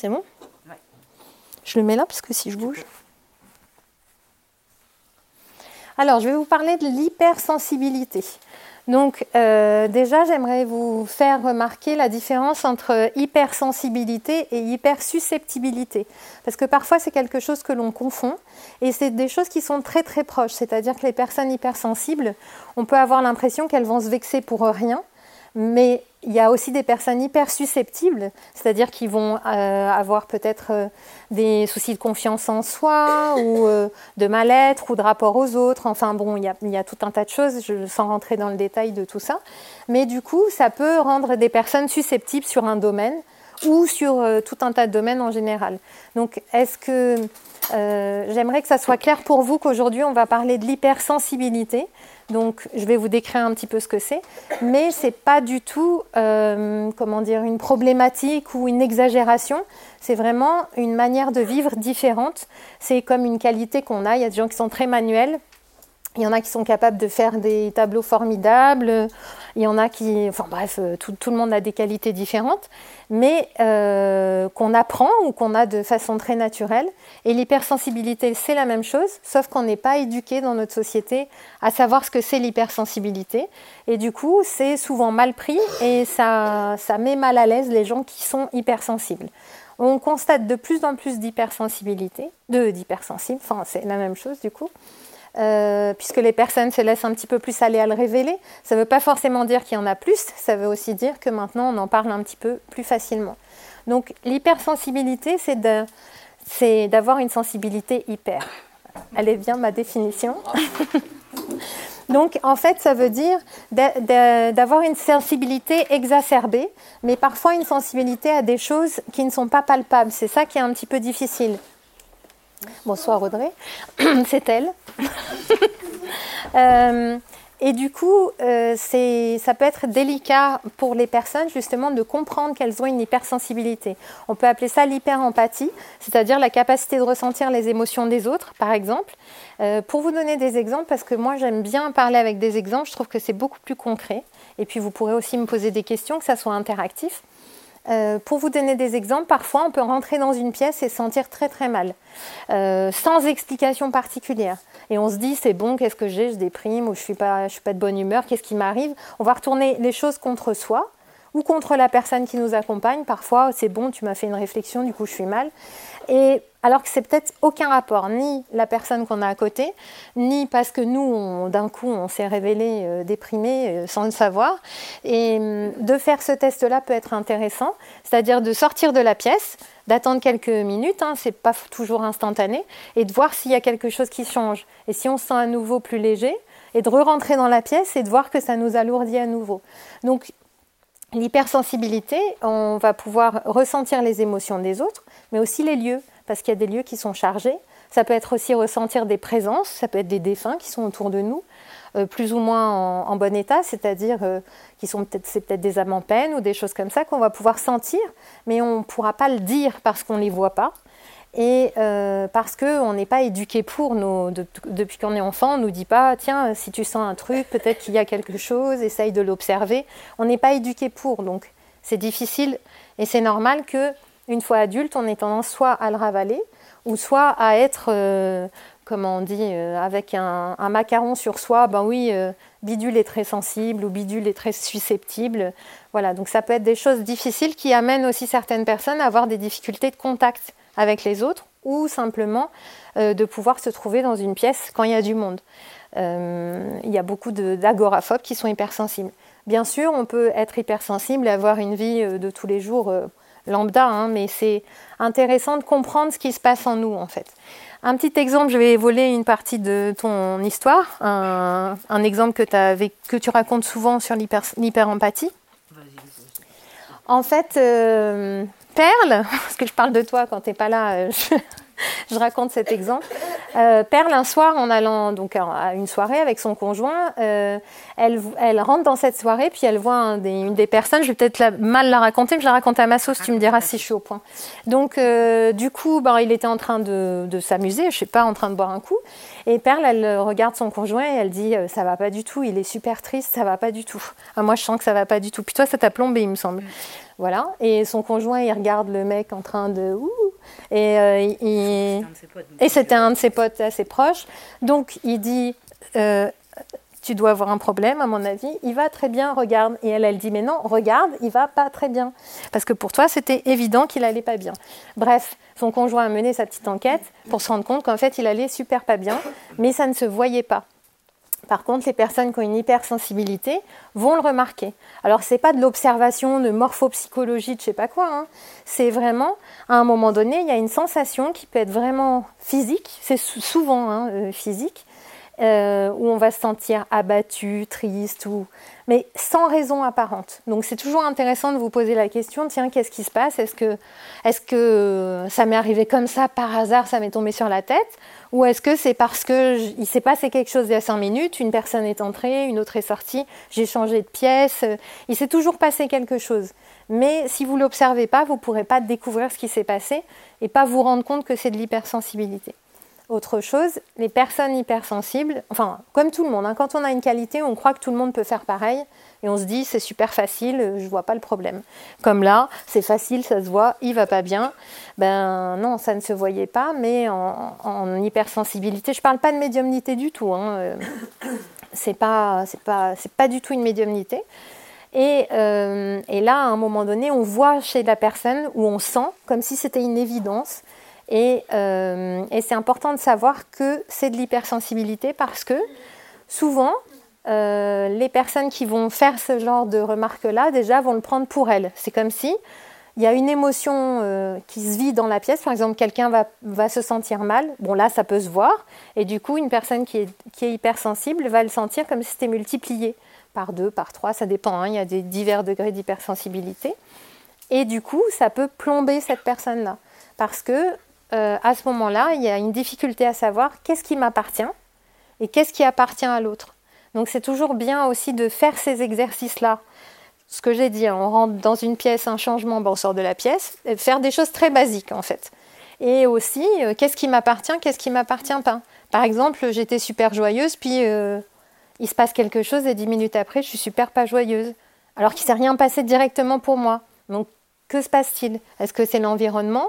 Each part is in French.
C'est bon Je le mets là parce que si je bouge. Alors, je vais vous parler de l'hypersensibilité. Donc, euh, déjà, j'aimerais vous faire remarquer la différence entre hypersensibilité et hypersusceptibilité. Parce que parfois, c'est quelque chose que l'on confond. Et c'est des choses qui sont très très proches. C'est-à-dire que les personnes hypersensibles, on peut avoir l'impression qu'elles vont se vexer pour rien. Mais il y a aussi des personnes hyper susceptibles, c'est-à-dire qui vont euh, avoir peut-être euh, des soucis de confiance en soi ou euh, de mal-être ou de rapport aux autres. Enfin bon, il y, a, tout un tas de choses, je, sans rentrer dans le détail de tout ça. Mais du coup, ça peut rendre des personnes susceptibles sur un domaine ou sur tout un tas de domaines en général. Donc, est-ce que j'aimerais que ça soit clair pour vous qu'aujourd'hui, on va parler de l'hypersensibilité donc, je vais vous décrire un petit peu ce que c'est, mais ce n'est pas du tout, euh, comment dire, une problématique ou une exagération. C'est vraiment une manière de vivre différente. C'est comme une qualité qu'on a. Il y a des gens qui sont très manuels, il y en a qui sont capables de faire des tableaux formidables. Il y en a qui, enfin bref, euh, tout, le monde a des qualités différentes, mais euh, qu'on apprend ou qu'on a de façon très naturelle. Et l'hypersensibilité, c'est la même chose, sauf qu'on n'est pas éduqué dans notre société à savoir ce que c'est l'hypersensibilité. Et du coup, c'est souvent mal pris et ça, ça met mal à l'aise les gens qui sont hypersensibles. On constate de plus en plus d'hypersensibilité, de d'hypersensibles, enfin c'est la même chose du coup. Euh, puisque les personnes se laissent un petit peu plus aller à le révéler. Ça ne veut pas forcément dire qu'il y en a plus, ça veut aussi dire que maintenant on en parle un petit peu plus facilement. Donc l'hypersensibilité, c'est d'avoir une sensibilité hyper. Elle est bien ma définition. Donc en fait, ça veut dire d'avoir une sensibilité exacerbée, mais parfois une sensibilité à des choses qui ne sont pas palpables. C'est ça qui est un petit peu difficile. Bonsoir Audrey, c'est elle. Euh, et du coup, euh, ça peut être délicat pour les personnes justement de comprendre qu'elles ont une hypersensibilité. On peut appeler ça l'hyperempathie, c'est-à-dire la capacité de ressentir les émotions des autres, par exemple. Euh, pour vous donner des exemples, parce que moi j'aime bien parler avec des exemples, je trouve que c'est beaucoup plus concret. Et puis vous pourrez aussi me poser des questions, que ça soit interactif. Euh, pour vous donner des exemples, parfois on peut rentrer dans une pièce et se sentir très très mal, euh, sans explication particulière. Et on se dit c'est bon, qu'est-ce que j'ai, je déprime ou je suis pas, suis pas de bonne humeur, qu'est-ce qui m'arrive? On va retourner les choses contre soi ou contre la personne qui nous accompagne. Parfois c'est bon, tu m'as fait une réflexion, du coup je suis mal. Alors que c'est peut-être aucun rapport, ni la personne qu'on a à côté, ni parce que nous, d'un coup, on s'est révélé euh, déprimé euh, sans le savoir. Et hum, de faire ce test-là peut être intéressant, c'est-à-dire de sortir de la pièce, d'attendre quelques minutes, hein, c'est pas toujours instantané, et de voir s'il y a quelque chose qui change. Et si on se sent à nouveau plus léger, et de re-rentrer dans la pièce et de voir que ça nous alourdit à nouveau. Donc L'hypersensibilité, on va pouvoir ressentir les émotions des autres, mais aussi les lieux parce qu'il y a des lieux qui sont chargés. Ça peut être aussi ressentir des présences, ça peut être des défunts qui sont autour de nous, euh, plus ou moins en, bon état, c'est-à-dire euh, qui sont peut-être c'est peut-être des âmes en peine ou des choses comme ça qu'on va pouvoir sentir, mais on ne pourra pas le dire parce qu'on ne les voit pas et euh, parce qu'on n'est pas éduqué pour. Depuis qu'on est enfant, on nous dit pas tiens, si tu sens un truc, peut-être qu'il y a quelque chose, essaye de l'observer. On n'est pas éduqué pour, donc c'est difficile et c'est normal que une fois adulte, on est tendance soit à le ravaler ou soit à être, euh, comment on dit, euh, avec un, macaron sur soi. Ben oui, euh, bidule est très sensible ou bidule est très susceptible. Voilà, donc ça peut être des choses difficiles qui amènent aussi certaines personnes à avoir des difficultés de contact avec les autres ou simplement de pouvoir se trouver dans une pièce quand il y a du monde. il y a beaucoup d'agoraphobes qui sont hypersensibles. Bien sûr, on peut être hypersensible et avoir une vie de tous les jours lambda, hein, mais c'est intéressant de comprendre ce qui se passe en nous en fait. Un petit exemple, je vais voler une partie de ton histoire, un, exemple que, tu racontes souvent sur l'hyper-empathie. En fait, euh, Perle, parce que je parle de toi quand tu n'es pas là, euh, je, raconte cet exemple. Euh, Perle, un soir, en allant donc à une soirée avec son conjoint, euh, elle, elle, rentre dans cette soirée, puis elle voit une des personnes, je vais peut-être mal la raconter, mais je la raconte à ma sauce, tu me diras si je suis au point. Donc, euh, du coup, ben, il était en train de, de s'amuser, je sais pas, en train de boire un coup. Et Perle, elle regarde son conjoint et elle dit Ça va pas du tout, il est super triste, ça va pas du tout. Ah, moi, je sens que ça va pas du tout. Puis toi, ça t'a plombé, il me semble. Voilà. Et son conjoint, il regarde le mec en train de. Ouh, et, euh, et c'était un de ses potes assez proches. Donc il dit euh, Tu dois avoir un problème, à mon avis. Il va très bien, regarde. Et elle, elle dit Mais non, regarde, il va pas très bien. Parce que pour toi, c'était évident qu'il allait pas bien. Bref, son conjoint a mené sa petite enquête pour se rendre compte qu'en fait, il allait super pas bien, mais ça ne se voyait pas. Par contre, les personnes qui ont une hypersensibilité vont le remarquer. Alors, ce n'est pas de l'observation de morphopsychologie, de je sais pas quoi. Hein. C'est vraiment, à un moment donné, il y a une sensation qui peut être vraiment physique, c'est souvent hein, euh, physique, euh, où on va se sentir abattu, triste, ou... mais sans raison apparente. Donc c'est toujours intéressant de vous poser la question, tiens, qu'est-ce qui se passe? Est-ce que, est que ça m'est arrivé comme ça par hasard, ça m'est tombé sur la tête? Ou est-ce que c'est parce qu'il s'est passé quelque chose il y a cinq minutes, une personne est entrée, une autre est sortie, j'ai changé de pièce, il s'est toujours passé quelque chose. Mais si vous ne l'observez pas, vous ne pourrez pas découvrir ce qui s'est passé et pas vous rendre compte que c'est de l'hypersensibilité. Autre chose, les personnes hypersensibles, enfin, comme tout le monde, hein, quand on a une qualité, on croit que tout le monde peut faire pareil et on se dit c'est super facile, je vois pas le problème. Comme là, c'est facile, ça se voit, il va pas bien. Ben non, ça ne se voyait pas, mais en, hypersensibilité, je parle pas de médiumnité du tout. Hein, euh, c'est pas, pas, du tout une médiumnité. Et, euh, et, là, à un moment donné, on voit chez la personne où on sent comme si c'était une évidence euh, et, c'est important de savoir que c'est de l'hypersensibilité parce que souvent, euh, les personnes qui vont faire ce genre de remarques-là, déjà, vont le prendre pour elles. C'est comme si il y a une émotion euh, qui se vit dans la pièce. Par exemple, quelqu'un va, va, se sentir mal. Bon, là, ça peut se voir. Et du coup, une personne qui est, qui est hypersensible va le sentir comme si c'était multiplié par deux, par trois. Ça dépend. Hein. il y a des divers degrés d'hypersensibilité. Et du coup, ça peut plomber cette personne-là. Parce que euh, à ce moment-là, il y a une difficulté à savoir qu'est-ce qui m'appartient et qu'est-ce qui appartient à l'autre. Donc c'est toujours bien aussi de faire ces exercices-là. Ce que j'ai dit, on rentre dans une pièce, un changement, ben, on sort de la pièce, faire des choses très basiques en fait. Et aussi, euh, qu'est-ce qui m'appartient, qu'est-ce qui m'appartient pas. Par exemple, j'étais super joyeuse, puis euh, il se passe quelque chose et dix minutes après, je suis super pas joyeuse. Alors qu'il s'est rien passé directement pour moi. Donc, que se passe-t-il? Est-ce que c'est l'environnement?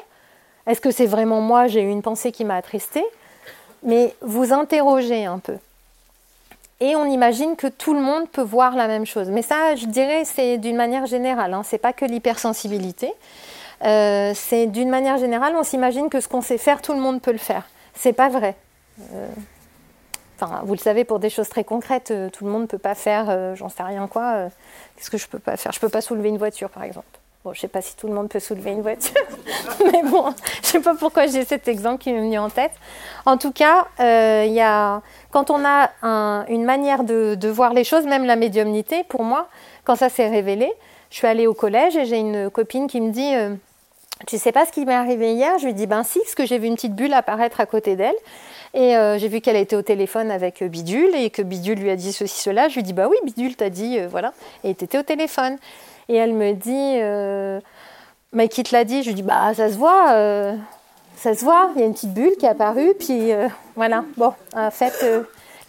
Est-ce que c'est vraiment moi, j'ai eu une pensée qui m'a attristée Mais vous interrogez un peu. Et on imagine que tout le monde peut voir la même chose. Mais ça, je dirais, c'est d'une manière générale. Hein. C'est pas que l'hypersensibilité. Euh, c'est d'une manière générale, on s'imagine que ce qu'on sait faire, tout le monde peut le faire. C'est pas vrai. Euh, vous le savez, pour des choses très concrètes, euh, tout le monde ne peut pas faire, j'en sais rien quoi. Qu'est-ce que je peux pas faire? Je peux pas soulever une voiture, par exemple. Bon, je ne sais pas si tout le monde peut soulever une voiture, mais bon, je ne sais pas pourquoi j'ai cet exemple qui m'est venu en tête. En tout cas, euh, y a, quand on a une manière de, voir les choses, même la médiumnité, pour moi, quand ça s'est révélé, je suis allée au collège et j'ai une copine qui me dit euh, Tu sais pas ce qui m'est arrivé hier? Je lui dis Ben si, parce que j'ai vu une petite bulle apparaître à côté d'elle. Et euh, j'ai vu qu'elle était au téléphone avec Bidule et que Bidule lui a dit ceci, cela. Je lui dis Bah oui, Bidule t'a dit, voilà. Et tu étais au téléphone. Et elle me dit, euh, mais qui te l'a dit? Je lui dis, bah ça se voit, euh, ça se voit, il y a une petite bulle qui est apparue, puis euh, voilà. Bon, en fait,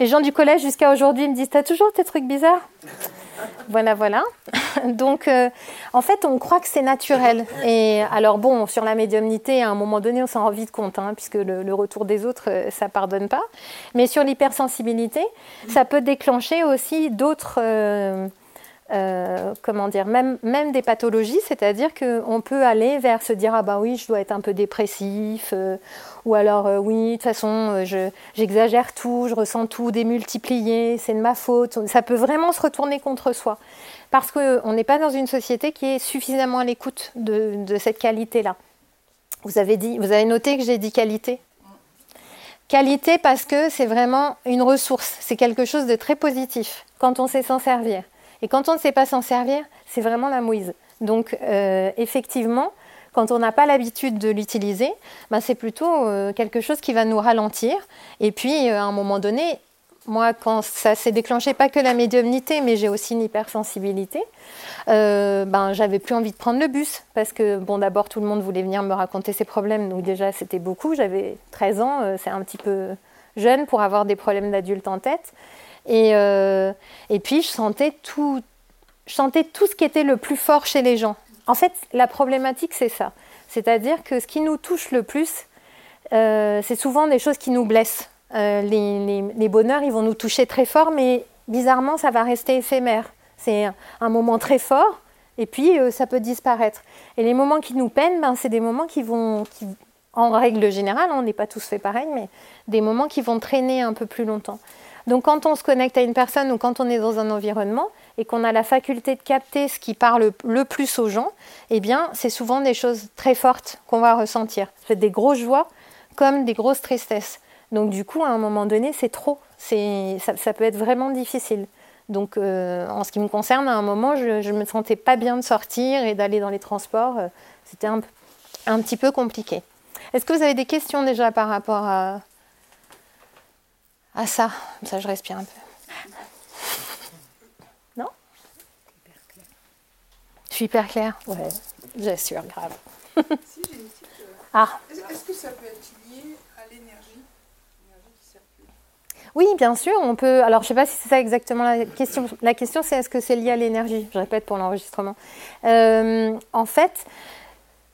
les gens du collège jusqu'à aujourd'hui me disent, t'as toujours tes trucs bizarres? Voilà, voilà. Donc, en fait, on croit que c'est naturel. Et alors, bon, sur la médiumnité, à un moment donné, on s'en rend vite compte, hein, puisque le, retour des autres, ça pardonne pas. Mais sur l'hypersensibilité, ça peut déclencher aussi d'autres comment dire, même, même des pathologies, c'est-à-dire qu'on peut aller vers se dire ah bah oui, je dois être un peu dépressif, euh, ou alors euh, oui, de toute façon, j'exagère tout, je ressens tout démultiplié, c'est de ma faute. Ça peut vraiment se retourner contre soi, parce qu'on n'est pas dans une société qui est suffisamment à l'écoute de, de cette qualité-là. Vous avez, dit, vous avez noté que j'ai dit qualité Qualité parce que c'est vraiment une ressource, c'est quelque chose de très positif quand on sait s'en servir. Et quand on ne sait pas s'en servir, c'est vraiment la mouise. Donc euh, effectivement, quand on n'a pas l'habitude de l'utiliser, ben, c'est plutôt euh, quelque chose qui va nous ralentir. Et puis, euh, à un moment donné, moi, quand ça s'est déclenché, pas que la médiumnité, mais j'ai aussi une hypersensibilité, ben, j'avais plus envie de prendre le bus. Parce que, bon, d'abord, tout le monde voulait venir me raconter ses problèmes. Donc, déjà, c'était beaucoup. J'avais 13 ans, c'est un petit peu jeune pour avoir des problèmes d'adulte en tête. Et, euh, et puis, je sentais, tout, je tout ce qui était le plus fort chez les gens. En fait, la problématique, c'est ça. C'est-à-dire que ce qui nous touche le plus, euh, c'est souvent des choses qui nous blessent. Euh, les, bonheurs, ils vont nous toucher très fort, mais bizarrement, ça va rester éphémère. C'est un moment très fort, et puis ça peut disparaître. Et les moments qui nous peinent, ben, c'est des moments qui vont, en règle générale, on n'est pas tous fait pareil, mais des moments qui vont traîner un peu plus longtemps. Donc quand on se connecte à une personne ou quand on est dans un environnement et qu'on a la faculté de capter ce qui parle le plus aux gens, eh bien c'est souvent des choses très fortes qu'on va ressentir. C'est des grosses joies comme des grosses tristesses. Donc du coup, à un moment donné, c'est trop. Ça, peut être vraiment difficile. Donc euh, en ce qui me concerne, à un moment, je ne me sentais pas bien de sortir et d'aller dans les transports. Euh, c'était un, petit peu compliqué. Est-ce que vous avez des questions déjà par rapport à, à ça Ça, je respire un peu. Non Je suis hyper claire Ouais, j'assure, grave. si, j'ai une petite... Ah Est-ce que ça peut être Oui, bien sûr, on peut. Alors, je ne sais pas si c'est ça exactement la question. La question, c'est est-ce que c'est lié à l'énergie? Je répète pour l'enregistrement. Euh, en fait,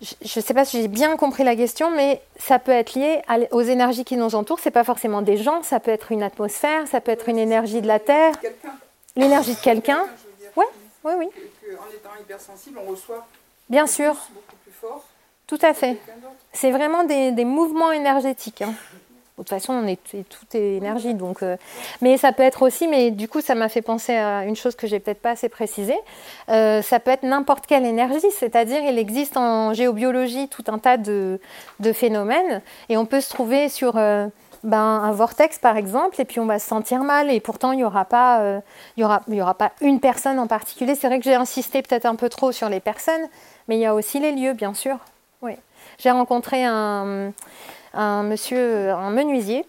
je ne sais pas si j'ai bien compris la question, mais ça peut être lié aux énergies qui nous entourent. C'est pas forcément des gens, ça peut être une atmosphère, ça peut être une énergie de la terre, l'énergie de quelqu'un. Oui, oui, oui. En étant hypersensible, on reçoit. Bien sûr. Beaucoup plus fort. Tout à fait. C'est vraiment des, des mouvements énergétiques. Hein. De toute façon, on est, tout est énergie. Donc, euh, mais ça peut être aussi, mais du coup, ça m'a fait penser à une chose que j'ai peut-être pas assez précisée. Euh, ça peut être n'importe quelle énergie, c'est-à-dire il existe en géobiologie tout un tas de, phénomènes et on peut se trouver sur euh, ben, un vortex par exemple et puis on va se sentir mal et pourtant il n'y aura, pas, aura pas une personne en particulier. C'est vrai que j'ai insisté peut-être un peu trop sur les personnes, mais il y a aussi les lieux, bien sûr. Oui. J'ai rencontré un un monsieur, un menuisier.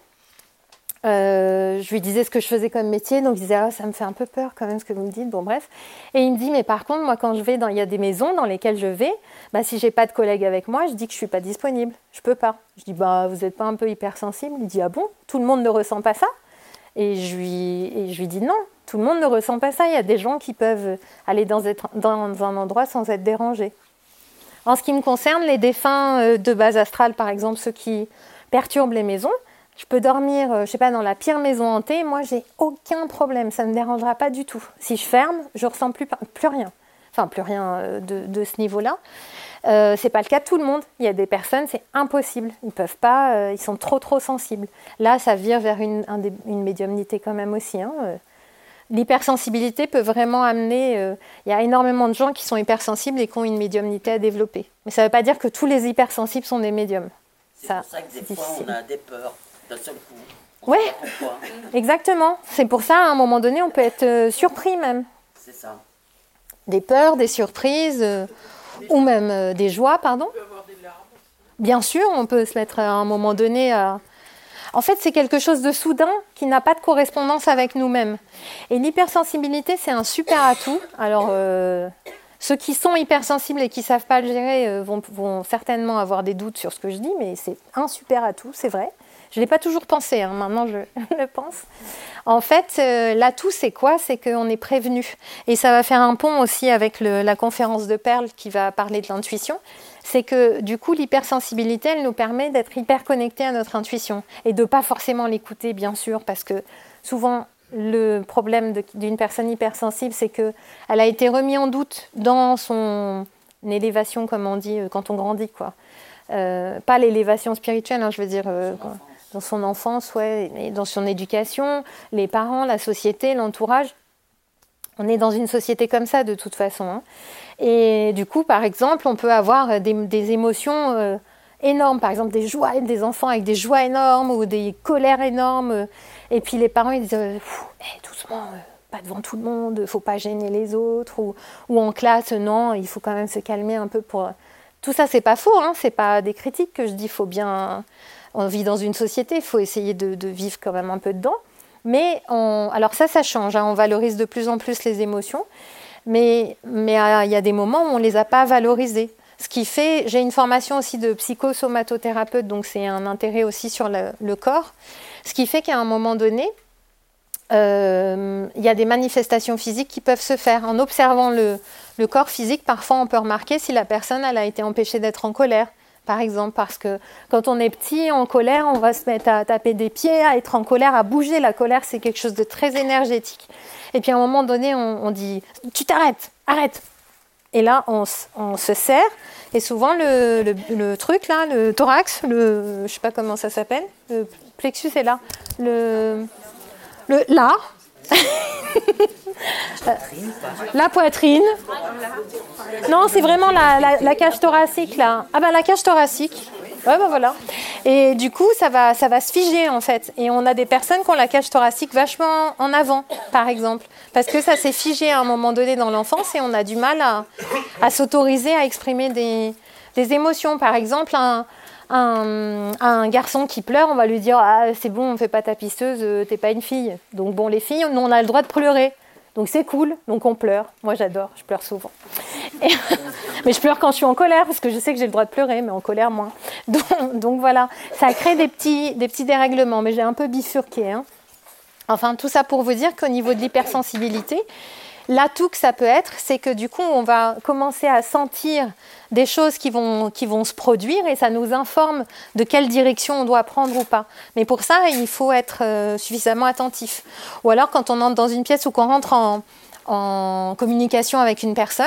Euh, je lui disais ce que je faisais comme métier, donc il disait ah, ça me fait un peu peur quand même ce que vous me dites. Bon bref, et il me dit mais par contre moi quand je vais dans, il y a des maisons dans lesquelles je vais, bah si j'ai pas de collègue avec moi, je dis que je suis pas disponible, je peux pas. Je dis bah vous êtes pas un peu hypersensible? Il dit ah bon, tout le monde ne ressent pas ça? Et je lui et je lui dis non, tout le monde ne ressent pas ça. Il y a des gens qui peuvent aller dans, dans un endroit sans être dérangés. En ce qui me concerne, les défunts euh, de base astrale, par exemple, ceux qui perturbent les maisons, je peux dormir, euh, je sais pas, dans la pire maison hantée, moi j'ai aucun problème, ça ne me dérangera pas du tout. Si je ferme, je ressens plus, rien. Enfin, plus rien euh, de, ce niveau-là. Euh, c'est pas le cas de tout le monde. Il y a des personnes, c'est impossible. Ils peuvent pas, ils sont trop trop sensibles. Là, ça vire vers une, une médiumnité quand même aussi. Hein, l'hypersensibilité peut vraiment amener. Euh, il y a énormément de gens qui sont hypersensibles et qui ont une médiumnité à développer. Mais ça ne veut pas dire que tous les hypersensibles sont des médiums. C'est pour ça que des fois on a des peurs d'un seul coup. Oui, exactement. C'est pour ça, à un moment donné, on peut être euh, surpris même. C'est ça. Des peurs, des surprises, euh, ou même des joies, pardon. Bien sûr, on peut se mettre à un moment donné à, en fait, c'est quelque chose de soudain qui n'a pas de correspondance avec nous-mêmes. Et l'hypersensibilité, c'est un super atout. Alors, euh, ceux qui sont hypersensibles et qui ne savent pas le gérer euh, vont, certainement avoir des doutes sur ce que je dis, mais c'est un super atout, c'est vrai. Je ne l'ai pas toujours pensé, hein, maintenant je le pense. En fait, euh, l'atout, c'est quoi? C'est qu'on est prévenu. Et ça va faire un pont aussi avec la conférence de Perle qui va parler de l'intuition c'est que du coup l'hypersensibilité, elle nous permet d'être hyper connectés à notre intuition et de pas forcément l'écouter, bien sûr, parce que souvent le problème d'une personne hypersensible, c'est que elle a été remise en doute dans son élévation, comme on dit euh, quand on grandit, quoi. Euh, pas l'élévation spirituelle, hein, je veux dire. Euh, dans son enfance, ouais, et dans son éducation, les parents, la société, l'entourage. On est dans une société comme ça de toute façon. Hein. Et du coup, par exemple, on peut avoir des, émotions euh, énormes, par exemple des joies, des enfants avec des joies énormes ou des colères énormes. Et puis les parents, ils disent euh, eh, doucement, euh, pas devant tout le monde, faut pas gêner les autres. Ou, en classe, non, il faut quand même se calmer un peu pour tout ça, c'est pas faux, hein, c'est pas des critiques que je dis. Faut bien, on vit dans une société, il faut essayer de, vivre quand même un peu dedans. Mais alors ça, ça change. Hein, on valorise de plus en plus les émotions, mais mais euh, il y a des moments où on les a pas valorisées. Ce qui fait, j'ai une formation aussi de psychosomatothérapeute, donc c'est un intérêt aussi sur le, corps. Ce qui fait qu'à un moment donné, euh, il y a des manifestations physiques qui peuvent se faire. En observant le, corps physique, parfois on peut remarquer si la personne elle a été empêchée d'être en colère, par exemple, parce que quand on est petit, en colère, on va se mettre à taper des pieds, à être en colère, à bouger. La colère, c'est quelque chose de très énergétique. Et puis à un moment donné, on, dit, tu t'arrêtes, arrête. Et là, on, se serre. Et souvent, le, truc là, le thorax, le, je sais pas comment ça s'appelle, le plexus est là. Le, le là. La poitrine. Non, c'est vraiment la, cage thoracique là. Ah ben la cage thoracique. Ouais, ben voilà. Et du coup, ça va, ça va se figer en fait. Et on a des personnes qui ont la cage thoracique vachement en avant, par exemple, parce que ça s'est figé à un moment donné dans l'enfance et on a du mal à, à s'autoriser à exprimer des, des, émotions. Par exemple, un, un, garçon qui pleure, on va lui dire ah c'est bon, on fait pas ta pisseuse, t'es pas une fille. Donc bon, les filles, on a le droit de pleurer. Donc c'est cool, donc on pleure. Moi j'adore, je pleure souvent. mais je pleure quand je suis en colère, parce que je sais que j'ai le droit de pleurer, mais en colère moins. Donc, voilà, ça crée des petits, des petits dérèglements, mais j'ai un peu bifurqué. Hein. Enfin, tout ça pour vous dire qu'au niveau de l'hypersensibilité, L'atout que ça peut être, c'est que du coup, on va commencer à sentir des choses qui vont, se produire et ça nous informe de quelle direction on doit prendre ou pas. Mais pour ça, il faut être euh, suffisamment attentif. Ou alors, quand on entre dans une pièce ou qu'on rentre en, en communication avec une personne,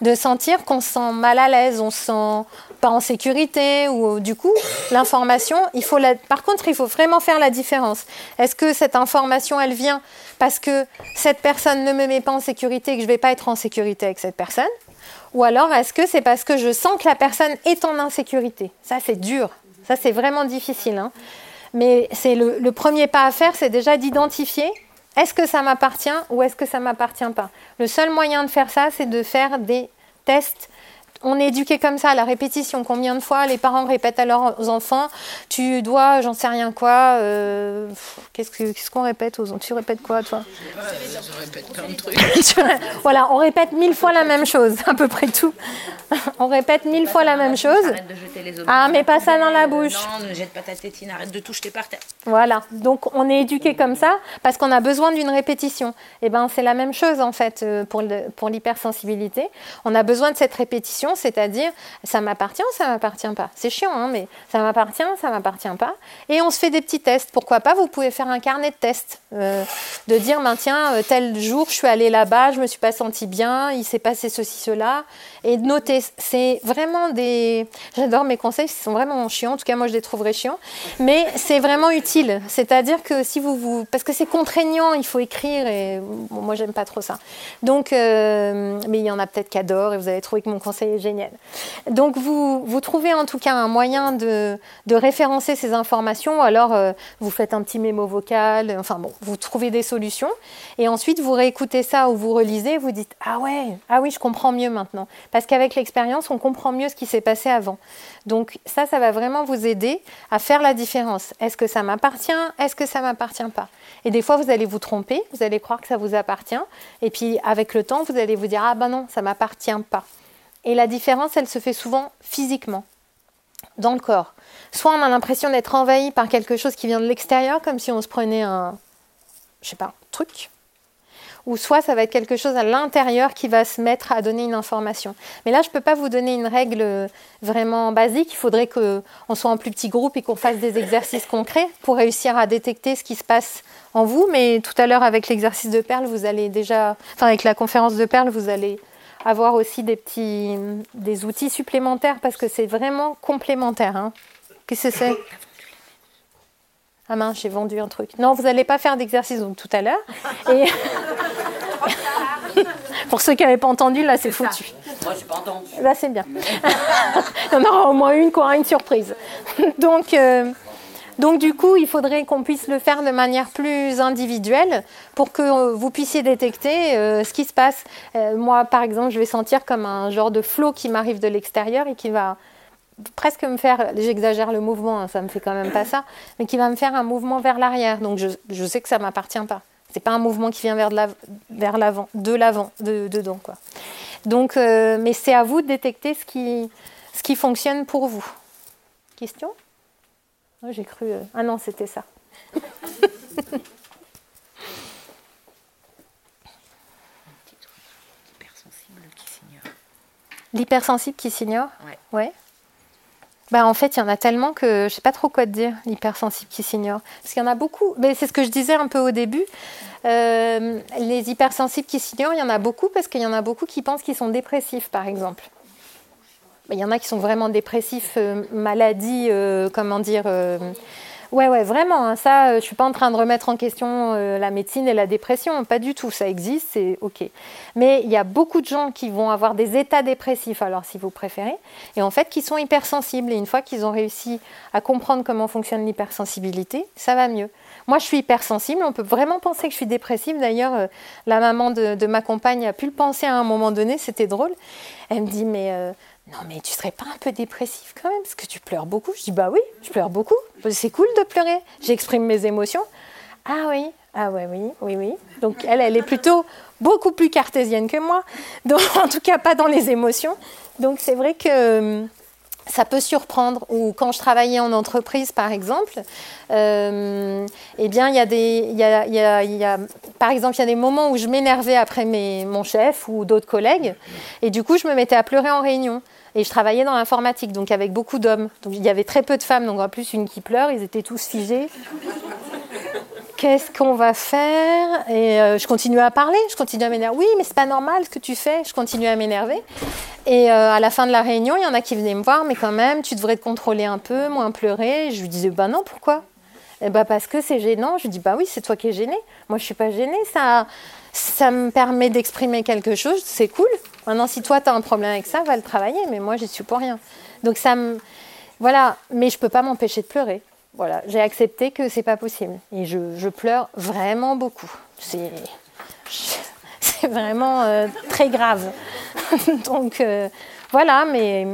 de sentir qu'on se sent mal à l'aise, on se sent pas en sécurité ou du coup l'information, il faut la... par contre il faut vraiment faire la différence. Est-ce que cette information elle vient parce que cette personne ne me met pas en sécurité et que je vais pas être en sécurité avec cette personne? Ou alors est-ce que c'est parce que je sens que la personne est en insécurité? Ça c'est dur, ça c'est vraiment difficile. Hein. Mais c'est le premier pas à faire, c'est déjà d'identifier est-ce que ça m'appartient ou est-ce que ça m'appartient pas? Le seul moyen de faire ça, c'est de faire des tests on est éduqué comme ça à la répétition. Combien de fois les parents répètent à leurs enfants Tu dois, j'en sais rien quoi. Euh, qu'est-ce qu'on répète aux enfants? Tu répètes quoi, toi? Je répète plein de trucs. voilà, on répète mille fois la même chose, à peu près tout. on répète mille fois la même chose. Arrête de jeter les ah, mais pas ça dans la bouche. Non, ne jette pas ta tétine, arrête de tout jeter par terre. Voilà, donc on est éduqué comme ça parce qu'on a besoin d'une répétition. Et eh ben c'est la même chose en fait euh, pour l'hypersensibilité. On a besoin de cette répétition c'est-à-dire ça m'appartient ça m'appartient pas? C'est chiant, hein, mais ça m'appartient, ça m'appartient pas. Et on se fait des petits tests. Pourquoi pas? Vous pouvez faire un carnet de tests, euh, de dire, ben, tiens, euh, tel jour, je suis allée là-bas, je me suis pas sentie bien, il s'est passé ceci, cela, et de noter. C'est vraiment des. J'adore mes conseils, ils sont vraiment chiants. En tout cas, moi, je les trouverais chiants, mais c'est vraiment utile. C'est-à-dire que si vous vous, parce que c'est contraignant, il faut écrire, et bon, moi, j'aime pas trop ça. Donc, euh, mais il y en a peut-être qui adorent, et vous allez trouver que mon conseil génial. Donc vous, vous trouvez en tout cas un moyen de, de référencer ces informations, alors euh, vous faites un petit mémo vocal, enfin bon, vous trouvez des solutions, et ensuite vous réécoutez ça ou vous relisez, vous dites ah ouais, ah oui, je comprends mieux maintenant, parce qu'avec l'expérience, on comprend mieux ce qui s'est passé avant. Donc ça, ça va vraiment vous aider à faire la différence. Est-ce que ça m'appartient? Est-ce que ça m'appartient pas? Et des fois, vous allez vous tromper, vous allez croire que ça vous appartient, et puis avec le temps, vous allez vous dire ah ben non, ça m'appartient pas. Et la différence, elle se fait souvent physiquement, dans le corps. Soit on a l'impression d'être envahi par quelque chose qui vient de l'extérieur, comme si on se prenait un, je sais pas, truc. Ou soit ça va être quelque chose à l'intérieur qui va se mettre à donner une information. Mais là, je ne peux pas vous donner une règle vraiment basique. Il faudrait qu'on soit en plus petit groupe et qu'on fasse des exercices concrets pour réussir à détecter ce qui se passe en vous. Mais tout à l'heure, avec l'exercice de perles, vous allez déjà, enfin avec la conférence de perles, vous allez avoir aussi des petits des outils supplémentaires parce que c'est vraiment complémentaire. Hein. Qu'est-ce que c'est? Ah mince, j'ai vendu un truc. Non, vous n'allez pas faire d'exercice tout à l'heure. pour ceux qui n'avaient pas entendu, là c'est foutu. Moi, j'ai pas entendu. Là c'est bien. Il y en aura au moins une qui aura une surprise. Donc, euh, Donc du coup, il faudrait qu'on puisse le faire de manière plus individuelle pour que euh, vous puissiez détecter euh, ce qui se passe. Euh, moi, par exemple, je vais sentir comme un genre de flot qui m'arrive de l'extérieur et qui va presque me faire, j'exagère le mouvement, hein, ça me fait quand même pas ça, mais qui va me faire un mouvement vers l'arrière. Donc je, je sais que ça m'appartient pas. C'est pas un mouvement qui vient vers de vers l'avant, de l'avant, de dedans quoi. Donc, euh, mais c'est à vous de détecter ce qui, ce qui fonctionne pour vous. Question? Oh, J'ai cru. euh, Ah non, c'était ça. Hypersensible qui s'ignore. L'hypersensible qui s'ignore? Ouais. Ouais. Bah, en fait, il y en a tellement que je sais pas trop quoi te dire, l'hypersensible qui s'ignore. Parce qu'il y en a beaucoup. Mais c'est ce que je disais un peu au début. Euh, les hypersensibles qui s'ignorent, il y en a beaucoup parce qu'il y en a beaucoup qui pensent qu'ils sont dépressifs, par exemple. Il y en a qui sont vraiment dépressifs, euh, maladie, euh, comment dire. Ouais, ouais, vraiment. hein, ça, euh, je suis pas en train de remettre en question euh, la médecine et la dépression. Pas du tout. Ça existe, c'est ok. Mais il y a beaucoup de gens qui vont avoir des états dépressifs, alors si vous préférez, et en fait qui sont hypersensibles. Et une fois qu'ils ont réussi à comprendre comment fonctionne l'hypersensibilité, ça va mieux. Moi, je suis hypersensible. On peut vraiment penser que je suis dépressive. D'ailleurs, euh, la maman de, ma compagne a pu le penser à un moment donné. C'était drôle. Elle me dit, mais non, mais tu serais pas un peu dépressive quand même parce que tu pleures beaucoup. Je dis, bah oui, je pleure beaucoup. C'est cool de pleurer. J'exprime mes émotions. Ah oui, ah ouais, oui, oui, oui. Donc elle, elle est plutôt beaucoup plus cartésienne que moi. Donc en tout cas pas dans les émotions. Donc c'est vrai que euh, ça peut surprendre. Ou quand je travaillais en entreprise, par exemple, euh, eh bien il y a des, y a, y a- par exemple, il y a des moments où je m'énervais après mes, mon chef ou d'autres collègues, et du coup je me mettais à pleurer en réunion. Et je travaillais dans l'informatique, donc avec beaucoup d'hommes. Donc il y avait très peu de femmes, donc en plus une qui pleure, ils étaient tous figés. Qu'est-ce qu'on va faire Et euh, je continuais à parler, je continuais à m'énerver. Oui, mais c'est pas normal ce que tu fais. Je continuais à m'énerver. Et euh, à la fin de la réunion, il y en a qui venaient me voir, mais quand même, tu devrais te contrôler un peu, moins pleurer. Et je lui disais, bah non, pourquoi? Eh bah parce que c'est gênant. Je lui dis, bah oui, c'est toi qui es gêné. Moi, je suis pas gênée. Ça, ça me permet d'exprimer quelque chose. C'est cool. Maintenant, si toi, tu as un problème avec ça, va le travailler. Mais moi, j'y suis pour rien. Donc ça me, voilà. Mais je peux pas m'empêcher de pleurer. Voilà, j'ai accepté que c'est pas possible. Et je, pleure vraiment beaucoup. C'est vraiment euh, très grave. Donc euh, voilà, mais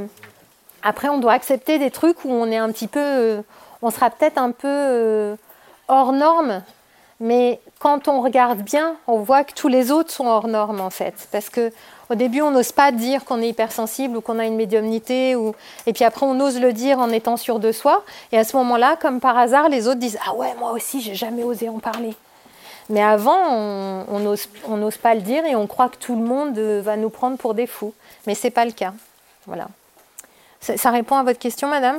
après on doit accepter des trucs où on est un petit peu, euh, on sera peut-être un peu euh, hors norme, mais quand on regarde bien, on voit que tous les autres sont hors norme en fait, parce que au début, on n'ose pas dire qu'on est hypersensible ou qu'on a une médiumnité, ou... et puis après, on ose le dire en étant sûr de soi. Et à ce moment-là, comme par hasard, les autres disent Ah ouais, moi aussi, j'ai jamais osé en parler. Mais avant, on n'ose pas le dire et on croit que tout le monde va nous prendre pour des fous. Mais c'est pas le cas. Voilà. Ça répond à votre question, madame?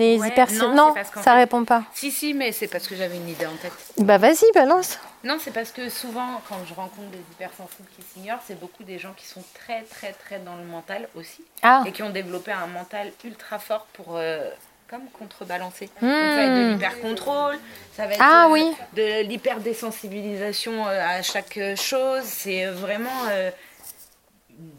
Les Ouais, hypersen- non, Non, ça répond pas. Si, si, mais c'est parce que j'avais une idée en tête. Bah vas-y, balance. Non, c'est parce que souvent, quand je rencontre des hypersensibles qui s'ignorent, c'est beaucoup des gens qui sont très, très, très dans le mental aussi. Ah, Et qui ont développé un mental ultra fort pour. euh, comme contrebalancer. Donc, ça va être de l'hyper-contrôle, ça va être Ah euh, oui. de l'hyper-désensibilisation euh, à chaque chose. C'est vraiment. euh,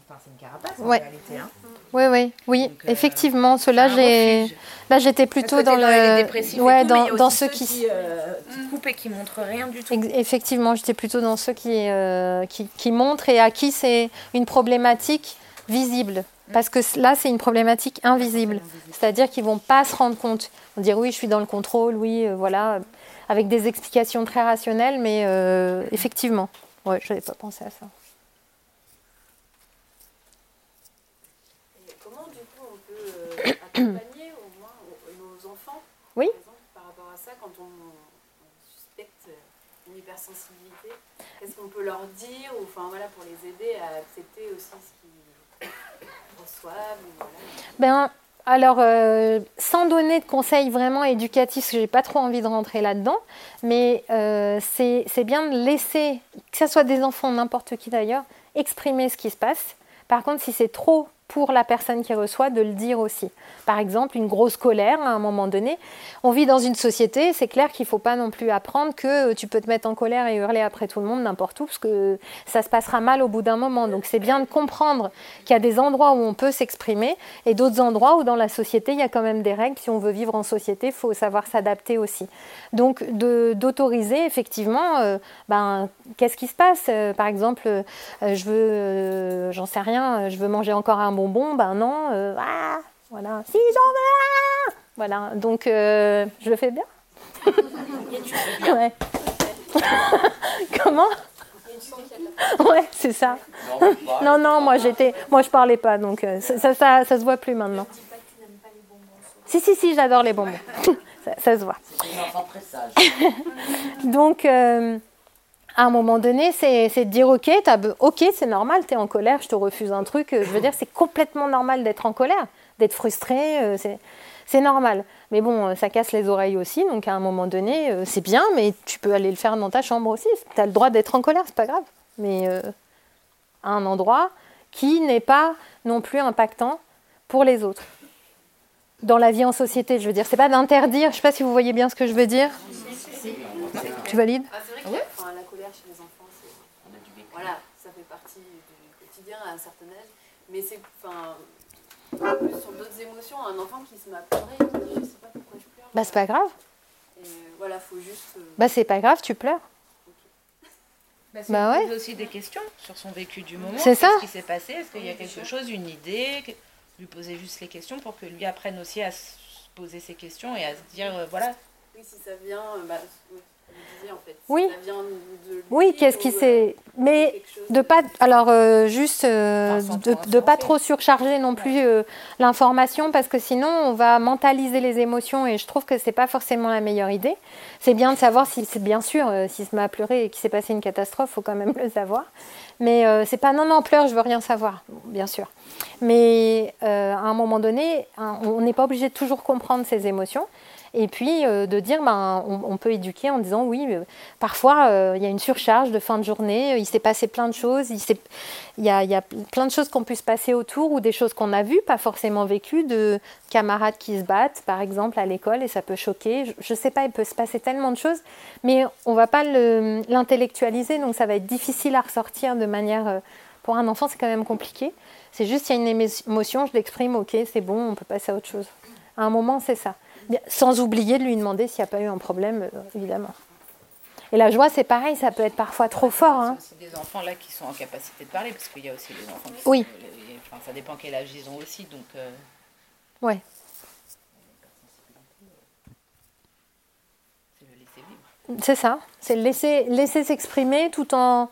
Enfin, c'est une carapace en Ouais. réalité. Hein. Oui, oui, oui, Donc, euh, effectivement. Un j'ai. Là, j'étais plutôt dans les le. Ouais, tout, dans, a dans aussi ceux qui. qui, euh, qui coupent et qui montrent rien du tout. Effectivement, j'étais plutôt dans ceux qui, euh, qui, qui montrent et à qui c'est une problématique visible. Parce que là, c'est une problématique invisible. C'est-à-dire qu'ils vont pas se rendre compte. On dire oui, je suis dans le contrôle, oui, euh, voilà, avec des explications très rationnelles, mais euh, effectivement, ouais, je n'avais pas pensé à ça. Et comment du coup on peut euh, accompagner au moins nos enfants Oui. par exemple, par rapport à ça quand on, on suspecte une hypersensibilité Qu'est-ce qu'on peut leur dire ou enfin voilà pour les aider à accepter aussi ce qu'ils reçoivent ou voilà. Ben, alors, euh, sans donner de conseils vraiment éducatifs, parce que j'ai pas trop envie de rentrer là-dedans, mais euh, c'est c'est bien de laisser, que ce soit des enfants, n'importe qui d'ailleurs, exprimer ce qui se passe. Par contre, si c'est trop pour la personne qui reçoit de le dire aussi. Par exemple, une grosse colère à un moment donné. On vit dans une société, c'est clair qu'il ne faut pas non plus apprendre que tu peux te mettre en colère et hurler après tout le monde n'importe où, parce que ça se passera mal au bout d'un moment. Donc c'est bien de comprendre qu'il y a des endroits où on peut s'exprimer et d'autres endroits où dans la société, il y a quand même des règles. Si on veut vivre en société, il faut savoir s'adapter aussi. Donc d'autoriser effectivement, euh, ben, qu'est-ce qui se passe? Euh, Par exemple, euh, je veux, j'en sais rien, je veux manger encore un bonbon, ben non, ah, voilà, si j'en veux Voilà, donc je le fais bien. ouais. Comment? Ouais, c'est ça. Non, non, moi j'étais, moi je parlais pas, donc ça, ça, ça, ça se voit plus maintenant. Si, si, si, j'adore les bonbons. ça, se voit. Donc, euh, à un moment donné, c'est de dire ok, ok, c'est normal, tu es en colère, je te refuse un truc. Je veux dire, c'est complètement normal d'être en colère, d'être frustré, euh, c'est normal. Mais bon, euh, ça casse les oreilles aussi, donc à un moment donné, c'est bien, mais tu peux aller le faire dans ta chambre aussi. Tu as le droit d'être en colère, c'est pas grave. Mais à un endroit qui n'est pas non plus impactant pour les autres dans la vie en société. Je veux dire, c'est pas d'interdire. Je sais pas si vous voyez bien ce que je veux dire. Tu valides? Ah, Chez les enfants, voilà, ça fait partie du quotidien à un certain âge. Mais c'est, enfin, plus sur d'autres émotions, un enfant qui se met à pleurer, qui dit, je sais pas pourquoi je pleure. Bah c'est pas grave. Et voilà, faut juste. Euh, bah c'est pas grave, tu pleures. Bah, bah ouais. aussi des questions sur son vécu du moment. C'est ça. Qu'est-ce qui s'est passé? Est-ce qu'il y a quelque chose, une idée? Lui poser juste les questions pour que lui apprenne aussi à se poser ses questions et à se dire, euh, voilà. Oui, si ça vient, euh, en fait. oui. Ça vient de oui, qu'est-ce qui s'est. Euh, mais de pas. Alors, juste de ne pas trop surcharger non plus l'information parce que sinon, on va mentaliser les émotions et je trouve que c'est pas forcément la meilleure idée. C'est bien de savoir si c'est bien sûr, s'il se met à pleurer et qu'il s'est passé une catastrophe, il faut quand même le savoir. Mais euh, c'est pas non, non, pleure, je veux rien savoir, bien sûr. Mais euh, à un moment donné, on n'est pas obligé de toujours comprendre ses émotions. Et puis euh, de dire, ben, on, peut éduquer en disant oui, parfois il y a une surcharge de fin de journée, il s'est passé plein de choses, il, y a, plein de choses qu'on peut se passer autour ou des choses qu'on a vues, pas forcément vécues, de camarades qui se battent par exemple à l'école et ça peut choquer. Je ne sais pas, il peut se passer tellement de choses, mais on va pas l'intellectualiser, donc ça va être difficile à ressortir de manière... Pour un enfant, c'est quand même compliqué. C'est juste, il y a une émotion, je l'exprime, ok, c'est bon, on peut passer à autre chose. À un moment, c'est ça. Sans oublier de lui demander s'il n'y a pas eu un problème, euh, évidemment. Et la joie, c'est pareil, ça peut être parfois trop fort. Hein. C'est des enfants là qui sont en capacité de parler, parce qu'il y a aussi des enfants qui oui. enfin, ça dépend quel âge ils ont aussi, donc. Euh... Ouais. C'est le laisser vivre. C'est ça, c'est le laisser, laisser s'exprimer tout en,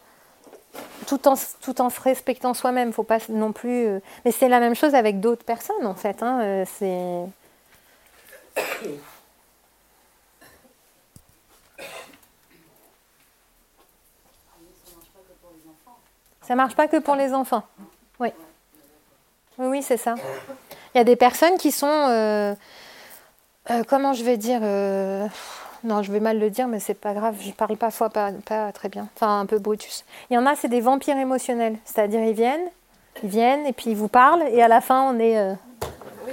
tout en, tout en se respectant soi-même. Faut pas non plus. Euh, mais c'est la même chose avec d'autres personnes en fait. Hein. Euh, c'est ça marche pas que pour les enfants. Oui. Oui, oui, c'est ça. Il y a des personnes qui sont, euh, euh, comment je vais dire, euh, non, je vais mal le dire, mais c'est pas grave. Je parle parfois pas, pas très bien, enfin un peu brutus. Il y en a, c'est des vampires émotionnels, c'est-à-dire ils viennent, ils viennent et puis ils vous parlent et à la fin on est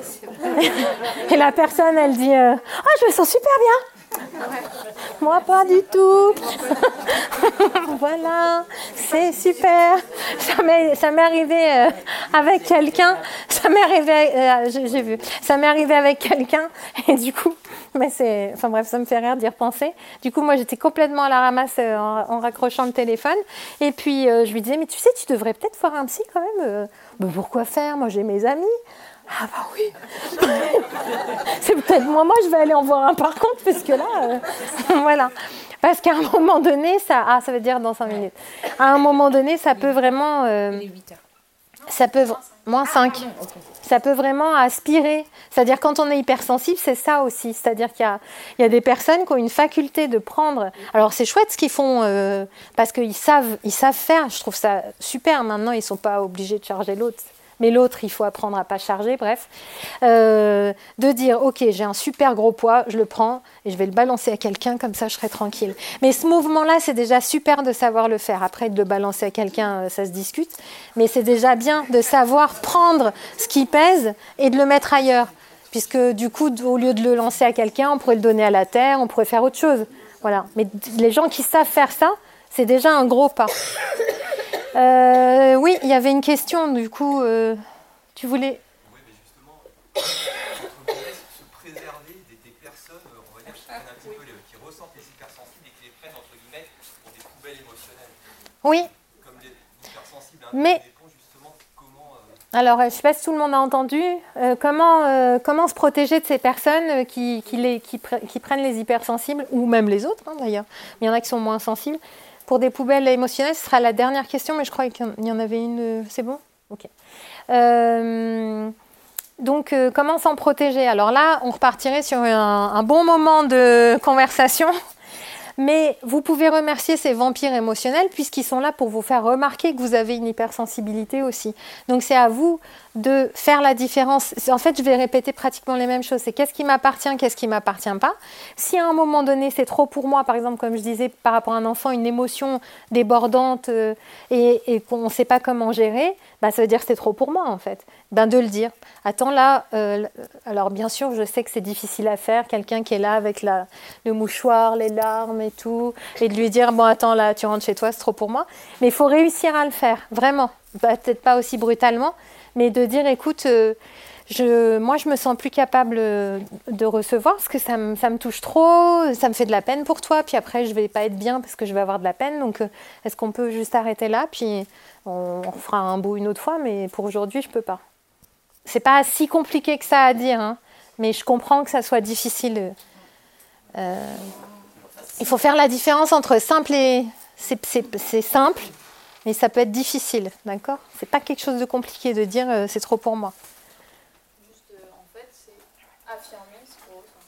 et la personne, elle dit euh, Ah, je me sens super bien. Moi, pas du tout. voilà, c'est super. Ça m'est arrivé euh, avec quelqu'un. Ça m'est arrivé, euh, j'ai vu. Ça m'est arrivé avec quelqu'un. Et du coup, mais c'est, enfin bref, ça me fait rire d'y repenser. Du coup, moi, j'étais complètement à la ramasse en, raccrochant le téléphone. Et puis, je lui disais, mais tu sais, tu devrais peut-être voir un psy quand même. Mais pourquoi faire? Moi, j'ai mes amis. Ah bah oui. c'est peut-être moi, moi je vais aller en voir un par contre, parce que là, euh, voilà. Parce qu'à un moment donné, ça, ah, ça veut dire dans 5 minutes. À un moment donné, ça peut vraiment, euh, ça peut moins 5. Ça peut vraiment aspirer. C'est-à-dire quand on est hypersensible, c'est ça aussi. C'est-à-dire qu'il y a, il y a des personnes qui ont une faculté de prendre. Alors c'est chouette ce qu'ils font euh, parce qu'ils savent, ils savent faire. Je trouve ça super. Maintenant, ils sont pas obligés de charger l'autre mais l'autre, il faut apprendre à pas charger, bref. Euh, de dire, ok, j'ai un super gros poids, je le prends et je vais le balancer à quelqu'un, comme ça je serai tranquille. Mais ce mouvement-là, c'est déjà super de savoir le faire. Après, de le balancer à quelqu'un, euh, ça se discute, mais c'est déjà bien de savoir prendre ce qui pèse et de le mettre ailleurs. Puisque du coup, au lieu de le lancer à quelqu'un, on pourrait le donner à la terre, on pourrait faire autre chose. Voilà. Mais les gens qui savent faire ça, c'est déjà un gros pas. Euh, oui, il y avait une question, du coup, euh, tu voulais... Oui, mais justement, se préserver des, des personnes, on va dire, qui, un petit peu les- qui ressentent les hypersensibles et qui les prennent, entre guillemets, pour des poubelles émotionnelles. Oui, Comme les hypersensibles, hein, Mais- justement comment... euh, alors je ne sais pas si tout le monde a entendu, comment, comment se protéger de ces personnes qui, qui les, qui, pre- qui prennent les hypersensibles, ou même les autres hein, d'ailleurs, il y en a qui sont moins sensibles. Pour des poubelles émotionnelles, ce sera la dernière question, mais je crois qu'il y en- avait une. euh, C'est bon? Ok. Euh, donc, euh, comment s'en protéger? Alors là, on repartirait sur un bon moment de conversation. Mais vous pouvez remercier ces vampires émotionnels puisqu'ils sont là pour vous faire remarquer que vous avez une hypersensibilité aussi. Donc c'est à vous de faire la différence. En fait, je vais répéter pratiquement les mêmes choses. C'est qu'est-ce qui m'appartient, qu'est-ce qui m'appartient pas. Si à un moment donné c'est trop pour moi, par exemple, comme je disais par rapport à un enfant, une émotion débordante euh, et, et qu'on ne sait pas comment gérer, bah, ça veut dire que c'est trop pour moi en fait. Ben de le dire. Attends là, euh, alors bien sûr, je sais que c'est difficile à faire. Quelqu'un qui est là avec la, le mouchoir, les larmes et tout, et de lui dire bon attends là, tu rentres chez toi, c'est trop pour moi. Mais il faut réussir à le faire, vraiment. Bah, Peut-être pas aussi brutalement, mais de dire écoute, euh, moi je me sens plus capable euh, de recevoir parce que ça me, touche trop, ça me fait de la peine pour toi, puis après je vais pas être bien parce que je vais avoir de la peine. Donc euh, est-ce qu'on peut juste arrêter là, puis on, on fera un bout une autre fois, mais pour aujourd'hui je peux pas. C'est pas si compliqué que ça à dire, hein, mais je comprends que ça soit difficile. Euh, il faut faire la différence entre simple et c'est- simple, mais ça peut être difficile, d'accord? C'est pas quelque chose de compliqué de dire c'est trop pour moi. Juste, euh, en fait, c'est affirmer ce qu'on ressent.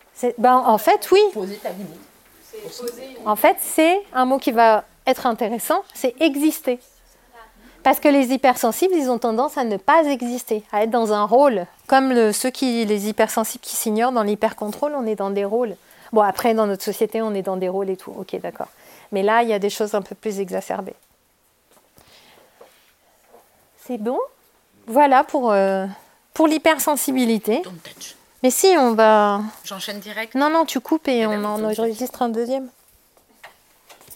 C'est- Ben, en fait, oui. Poser ta limite. C'est poser une En fait, c'est un mot qui va être intéressant, c'est exister. Parce que les hypersensibles, ils ont tendance à ne pas exister, à être dans un rôle. Comme le- ceux qui, les hypersensibles qui s'ignorent dans l'hypercontrôle, on est dans des rôles. Bon, après, dans notre société, on est dans des rôles et tout. Ok, d'accord. Mais là, il y a des choses un peu plus exacerbées. C'est bon? Voilà pour, euh, pour l'hypersensibilité. Mais si, on va... J'enchaîne direct. Non, non, tu coupes et Eh on ben, en faut- enregistre un deuxième.